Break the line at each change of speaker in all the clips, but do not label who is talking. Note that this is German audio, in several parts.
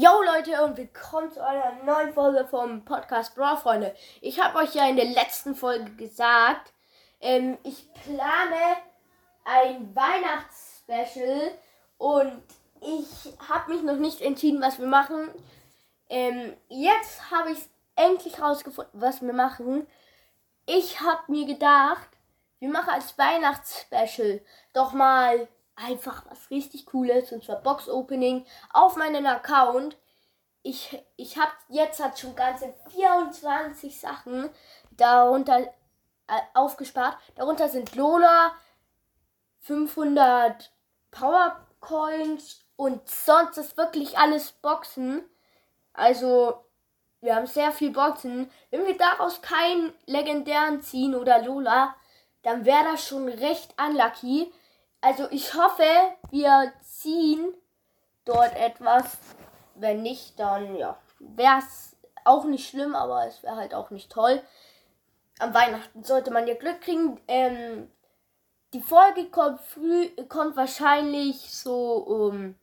Yo Leute und willkommen zu einer neuen Folge vom Podcast Brawl Freunde. Ich habe euch ja in der letzten Folge gesagt, ähm, ich plane ein Weihnachtsspecial und ich habe mich noch nicht entschieden, was wir machen. Ähm, jetzt habe ich endlich rausgefunden, was wir machen. Ich habe mir gedacht, wir machen als Weihnachtsspecial doch mal einfach was richtig Cooles, und zwar Box Opening auf meinen Account. Ich, ich habe jetzt hat schon ganze 24 Sachen darunter äh, aufgespart. Darunter sind Lola, 500 Powercoins und sonst ist wirklich alles Boxen. Also wir haben sehr viel Boxen. Wenn wir daraus keinen legendären ziehen oder Lola, dann wäre das schon recht unlucky. Also ich hoffe, wir ziehen dort etwas. Wenn nicht, dann ja, wäre es auch nicht schlimm, aber es wäre halt auch nicht toll. Am Weihnachten sollte man ja Glück kriegen. Ähm, die Folge kommt früh, kommt wahrscheinlich so um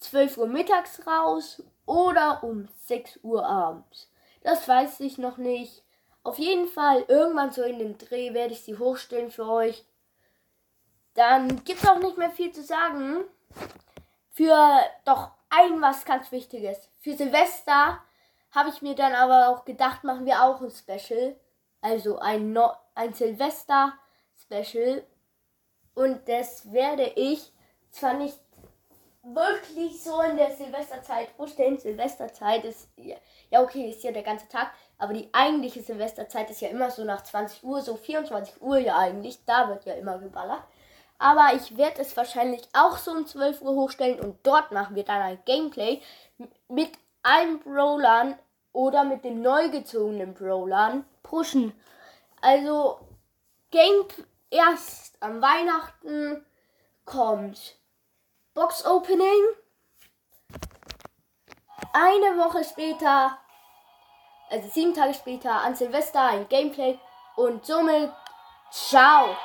12 Uhr mittags raus oder um 6 Uhr abends. Das weiß ich noch nicht. Auf jeden Fall, irgendwann so in den Dreh werde ich sie hochstellen für euch. Dann gibt es auch nicht mehr viel zu sagen. Für doch ein was ganz Wichtiges. Für Silvester habe ich mir dann aber auch gedacht, machen wir auch ein Special. Also ein, no ein Silvester-Special. Und das werde ich zwar nicht wirklich so in der Silvesterzeit vorstellen. Silvesterzeit ist, ja okay, ist ja der ganze Tag. Aber die eigentliche Silvesterzeit ist ja immer so nach 20 Uhr, so 24 Uhr ja eigentlich. Da wird ja immer geballert. Aber ich werde es wahrscheinlich auch so um 12 Uhr hochstellen und dort machen wir dann ein Gameplay mit allen Brawlern oder mit den neu gezogenen Brawlern pushen. Also Game erst am Weihnachten kommt Box Opening. Eine Woche später, also sieben Tage später, an Silvester ein Gameplay und somit ciao.